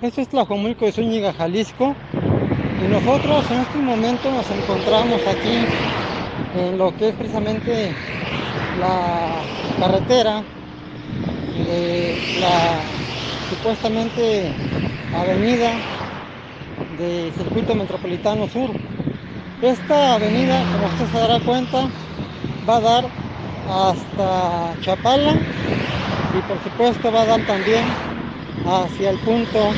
Esto es Tlajomulco de Zúñiga, Jalisco. Y nosotros en este momento nos encontramos aquí en lo que es precisamente la carretera de la supuestamente avenida del circuito metropolitano sur. Esta avenida, como usted se dará cuenta, va a dar hasta Chapala y por supuesto va a dar también hacia el punto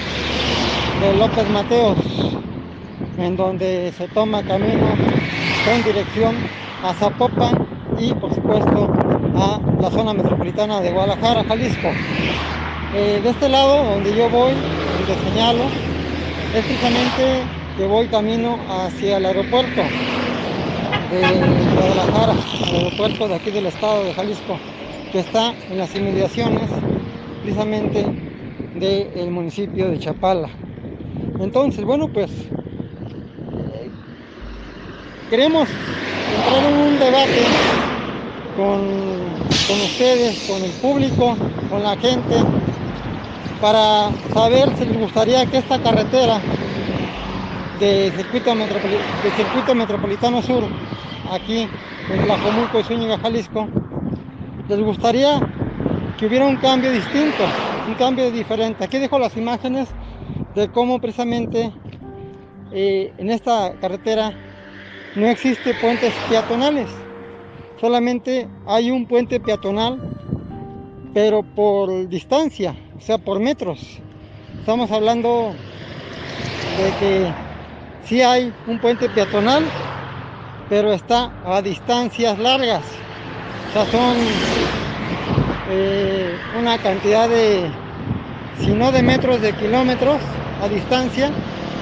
de López Mateos, en donde se toma camino con dirección a Zapopan y por supuesto a la zona metropolitana de Guadalajara, Jalisco. Eh, de este lado donde yo voy, donde señalo, es precisamente que voy camino hacia el aeropuerto de Guadalajara, el aeropuerto de aquí del estado de Jalisco, que está en las inmediaciones precisamente del municipio de Chapala. Entonces, bueno, pues queremos entrar en un debate con, ustedes, con el público, con la gente, para saber si les gustaría que esta carretera de circuito, de circuito metropolitano sur, aquí en Tlajomulco de Zúñiga, Jalisco, les gustaría que hubiera un cambio distinto, un cambio diferente. Aquí dejo las imágenes de cómo precisamente eh, en esta carretera no existe puentes peatonales, solamente hay un puente peatonal, pero por distancia, o sea, por metros. Estamos hablando de que sí hay un puente peatonal, pero está a distancias largas. O sea, son eh, una cantidad de, si no de metros, de kilómetros a distancia,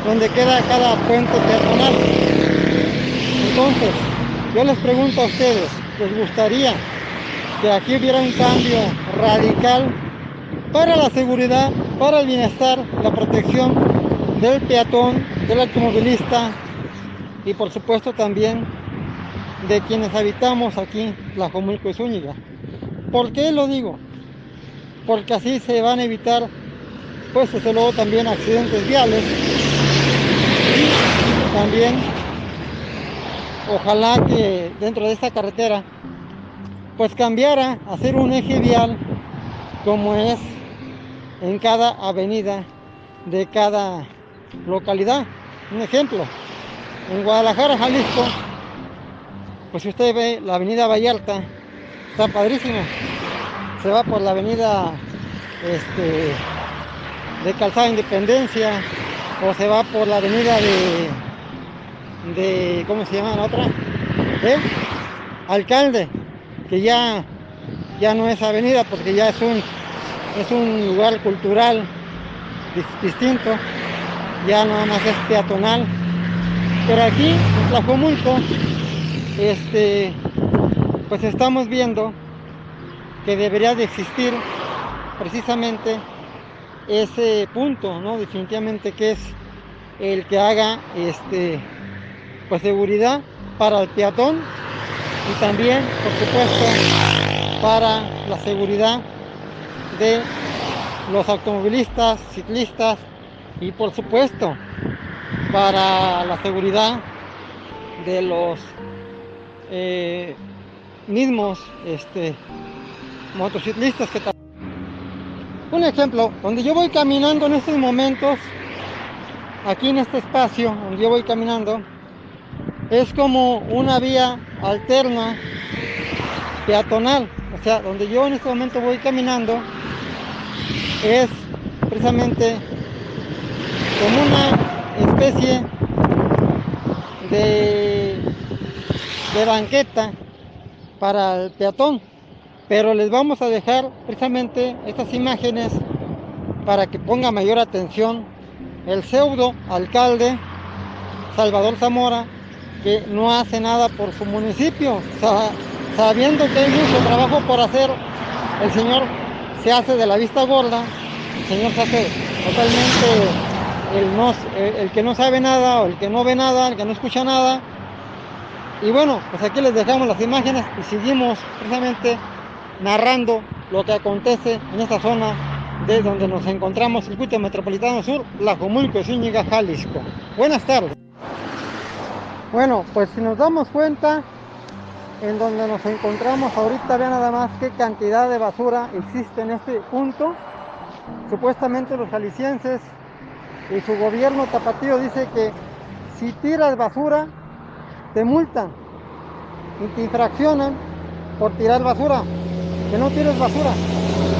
donde queda cada puente peatonal. Entonces, yo les pregunto a ustedes, ¿les gustaría que aquí hubiera un cambio radical para la seguridad, para el bienestar, la protección del peatón, del automovilista y por supuesto también de quienes habitamos aquí la Jomulco y Zúñiga. ¿Por qué lo digo? Porque así se van a evitar, pues desde luego también accidentes viales y también ojalá que dentro de esta carretera pues cambiara a ser un eje vial como es en cada avenida de cada localidad. Un ejemplo, en Guadalajara, Jalisco, pues si usted ve la avenida Vallarta, está padrísimo. Se va por la avenida este, de Calzada Independencia o se va por la avenida de, de ¿cómo se llama la otra? ¿Eh? Alcalde, que ya, ya no es avenida porque ya es un es un lugar cultural distinto, ya nada más es peatonal. Pero aquí en Tlajomulco, este, pues estamos viendo que debería de existir precisamente ese punto, ¿no? Definitivamente que es el que haga este pues seguridad para el peatón y también, por supuesto, para la seguridad de los automovilistas, ciclistas y por supuesto para la seguridad de los eh, mismos este, motociclistas que un ejemplo donde yo voy caminando en estos momentos aquí en este espacio donde yo voy caminando es como una vía alterna peatonal o sea donde yo en este momento voy caminando es precisamente como una especie de, de banqueta para el peatón. Pero les vamos a dejar precisamente estas imágenes para que ponga mayor atención el pseudo alcalde Salvador Zamora, que no hace nada por su municipio, sabiendo que hay mucho trabajo por hacer, el señor se hace de la vista gorda, el Señor se hace totalmente el, que no sabe nada o el que no ve nada, el que no escucha nada. Y bueno, pues aquí les dejamos las imágenes y seguimos precisamente narrando lo que acontece en esta zona de donde nos encontramos, circuito metropolitano sur, Tlajomulco, Zúñiga, Jalisco. Buenas tardes. Bueno, pues si nos damos cuenta, en donde nos encontramos ahorita, vean nada más qué cantidad de basura existe en este punto. Supuestamente los jaliscienses y su gobierno tapatío dice que si tiras basura, te multan y te infraccionan por tirar basura. Que no tires basura.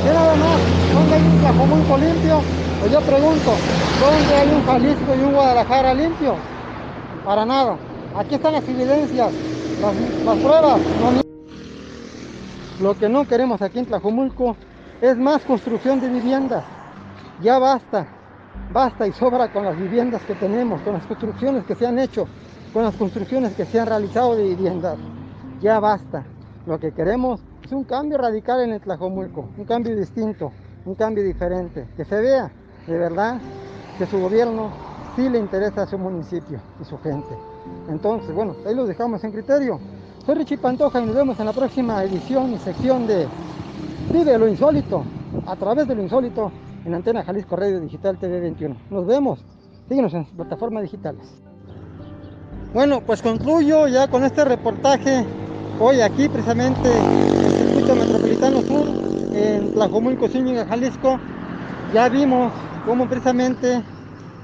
Que nada más, ¿dónde hay un Tlajomulco limpio? Pues yo pregunto, ¿dónde hay un Jalisco y un Guadalajara limpio? Para nada. Aquí están las evidencias, las, pruebas. Lo que no queremos aquí en Tlajomulco es más construcción de viviendas. Ya basta, basta y sobra con las viviendas que tenemos, con las construcciones que se han hecho, con las construcciones que se han realizado de viviendas. Ya basta. Lo que queremos es un cambio radical en el Tlajomulco, un cambio distinto, un cambio diferente, que se vea de verdad que su gobierno sí le interesa a su municipio y su gente. Entonces, bueno, ahí lo dejamos en criterio. Soy Richie Pantoja y nos vemos en la próxima edición y sección de Vive lo insólito, a través de lo insólito, en Antena Jalisco Radio Digital TV 21. Nos vemos. Síguenos en plataformas digitales. Bueno, pues concluyo ya con este reportaje hoy aquí precisamente metropolitano sur en Tlajomulco, Zúñiga, Jalisco. Ya vimos cómo precisamente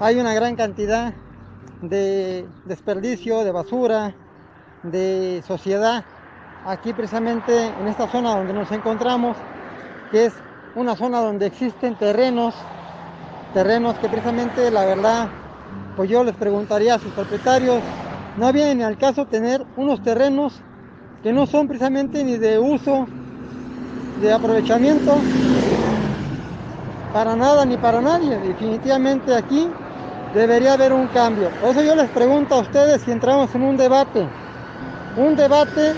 hay una gran cantidad de desperdicio, de basura, de sociedad, aquí precisamente en esta zona donde nos encontramos, que es una zona donde existen terrenos, terrenos que precisamente la verdad, pues yo les preguntaría a sus propietarios, no viene al caso tener unos terrenos que no son precisamente ni de uso, de aprovechamiento, para nada ni para nadie. Definitivamente aquí debería haber un cambio. Por eso yo les pregunto a ustedes si entramos en un debate, un debate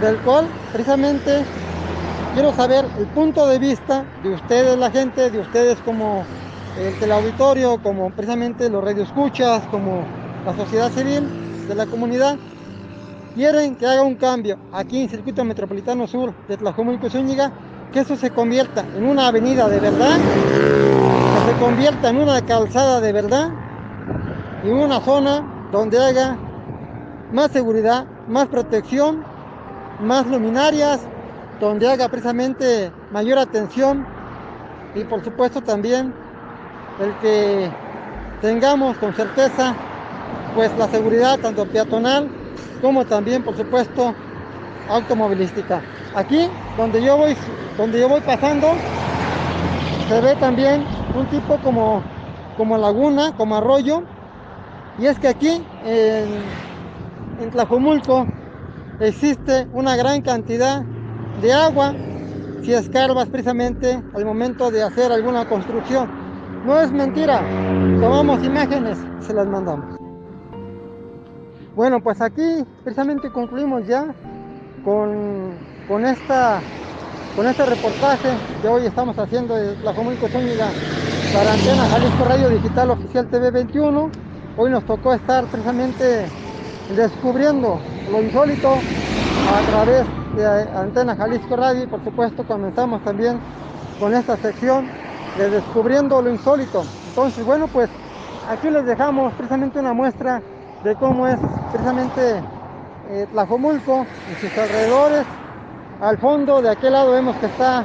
del cual precisamente quiero saber el punto de vista de ustedes, la gente, de ustedes como el teleauditorio, como precisamente los radioescuchas, como la sociedad civil de la comunidad. Quieren que haga un cambio aquí en Circuito Metropolitano Sur de Tlajomulco Zúñiga, que eso se convierta en una avenida de verdad se convierta en una calzada de verdad y una zona donde haya más seguridad, más protección, más luminarias, donde haga precisamente mayor atención y por supuesto también el que tengamos con certeza pues la seguridad tanto peatonal como también por supuesto automovilística. Aquí donde yo voy donde yo voy pasando se ve también un tipo como, como laguna, como arroyo. Y es que aquí en, en Tlajomulco existe una gran cantidad de agua si escarbas precisamente al momento de hacer alguna construcción. No es mentira, tomamos imágenes, se las mandamos. Bueno, pues aquí precisamente concluimos ya con, con esta con este reportaje que hoy estamos haciendo de la Comunico Zúñiga para Antena Jalisco Radio Digital Oficial TV 21. Hoy nos tocó estar precisamente descubriendo lo insólito a través de Antena Jalisco Radio y por supuesto comenzamos también con esta sección de descubriendo lo insólito. Entonces, bueno, pues aquí les dejamos precisamente una muestra de cómo es precisamente eh, Tlajomulco y sus alrededores al fondo, de aquel lado, vemos que está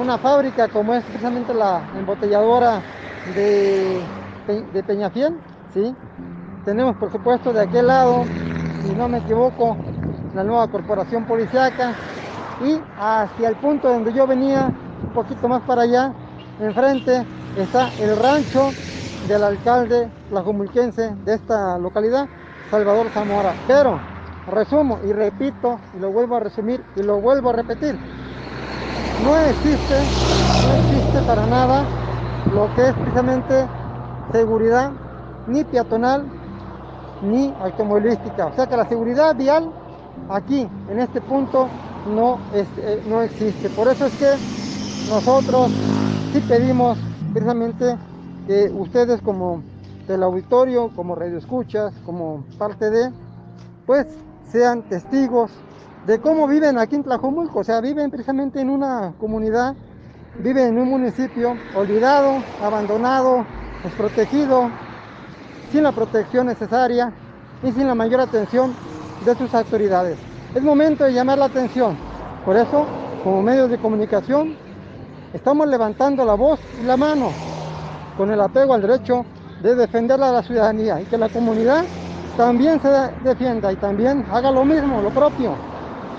una fábrica como es precisamente la embotelladora de, de Peñafiel, ¿sí? Tenemos, por supuesto, de aquel lado, si no me equivoco, la nueva corporación policiaca y hacia el punto donde yo venía, un poquito más para allá, enfrente está el rancho del alcalde lajumulquense de esta localidad, Salvador Zamora. Pero resumo y repito y lo vuelvo a resumir y lo vuelvo a repetir. No existe, no existe para nada lo que es precisamente seguridad ni peatonal ni automovilística. O sea que la seguridad vial aquí, en este punto, no, eh, no existe. Por eso es que nosotros sí pedimos precisamente que ustedes como del auditorio, como radio escuchas, como parte de, pues sean testigos de cómo viven aquí en Tlajomulco. O sea, viven precisamente en una comunidad vive en un municipio olvidado, abandonado, desprotegido, sin la protección necesaria y sin la mayor atención de sus autoridades. Es momento de llamar la atención. Por eso, como medios de comunicación, estamos levantando la voz y la mano con el apego al derecho de defender a la ciudadanía y que la comunidad también se defienda y también haga lo mismo, lo propio.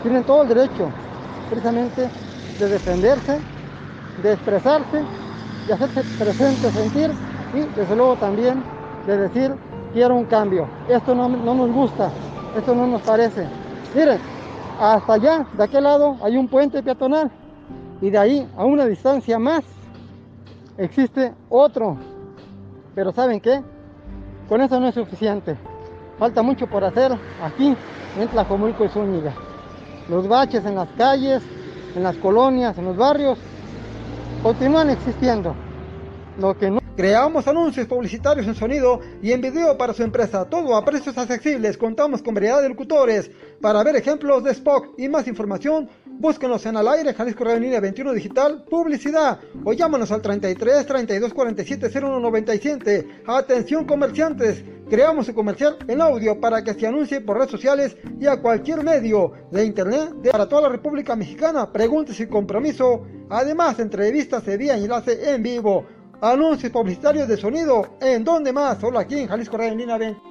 Tienen todo el derecho precisamente de defenderse, de expresarse, de hacerse presente, sentir y desde luego también de decir quiero un cambio. Esto no, no nos gusta, esto no nos parece. Miren, hasta allá, de aquel lado, hay un puente peatonal y de ahí a una distancia más existe otro. Pero ¿saben qué? Con eso no es suficiente. Falta mucho por hacer aquí en Tlajomulco y Zúñiga. Los baches en las calles, en las colonias, en los barrios, continúan existiendo. Lo que no Creamos anuncios publicitarios en sonido y en video para su empresa, todo a precios accesibles. Contamos con variedad de locutores. Para ver ejemplos de Spock y más información, búsquenos en al aire Jalisco Radio Línea 21 Digital, publicidad o llámanos al 33 32 47 01 97. Atención comerciantes, creamos su comercial en audio para que se anuncie por redes sociales y a cualquier medio de internet para toda la República Mexicana. Preguntas y compromiso. Además, entrevistas de vía enlace en vivo anuncios publicitarios de sonido. ¿En dónde más? Solo aquí en Jalisco Radio Línea 20.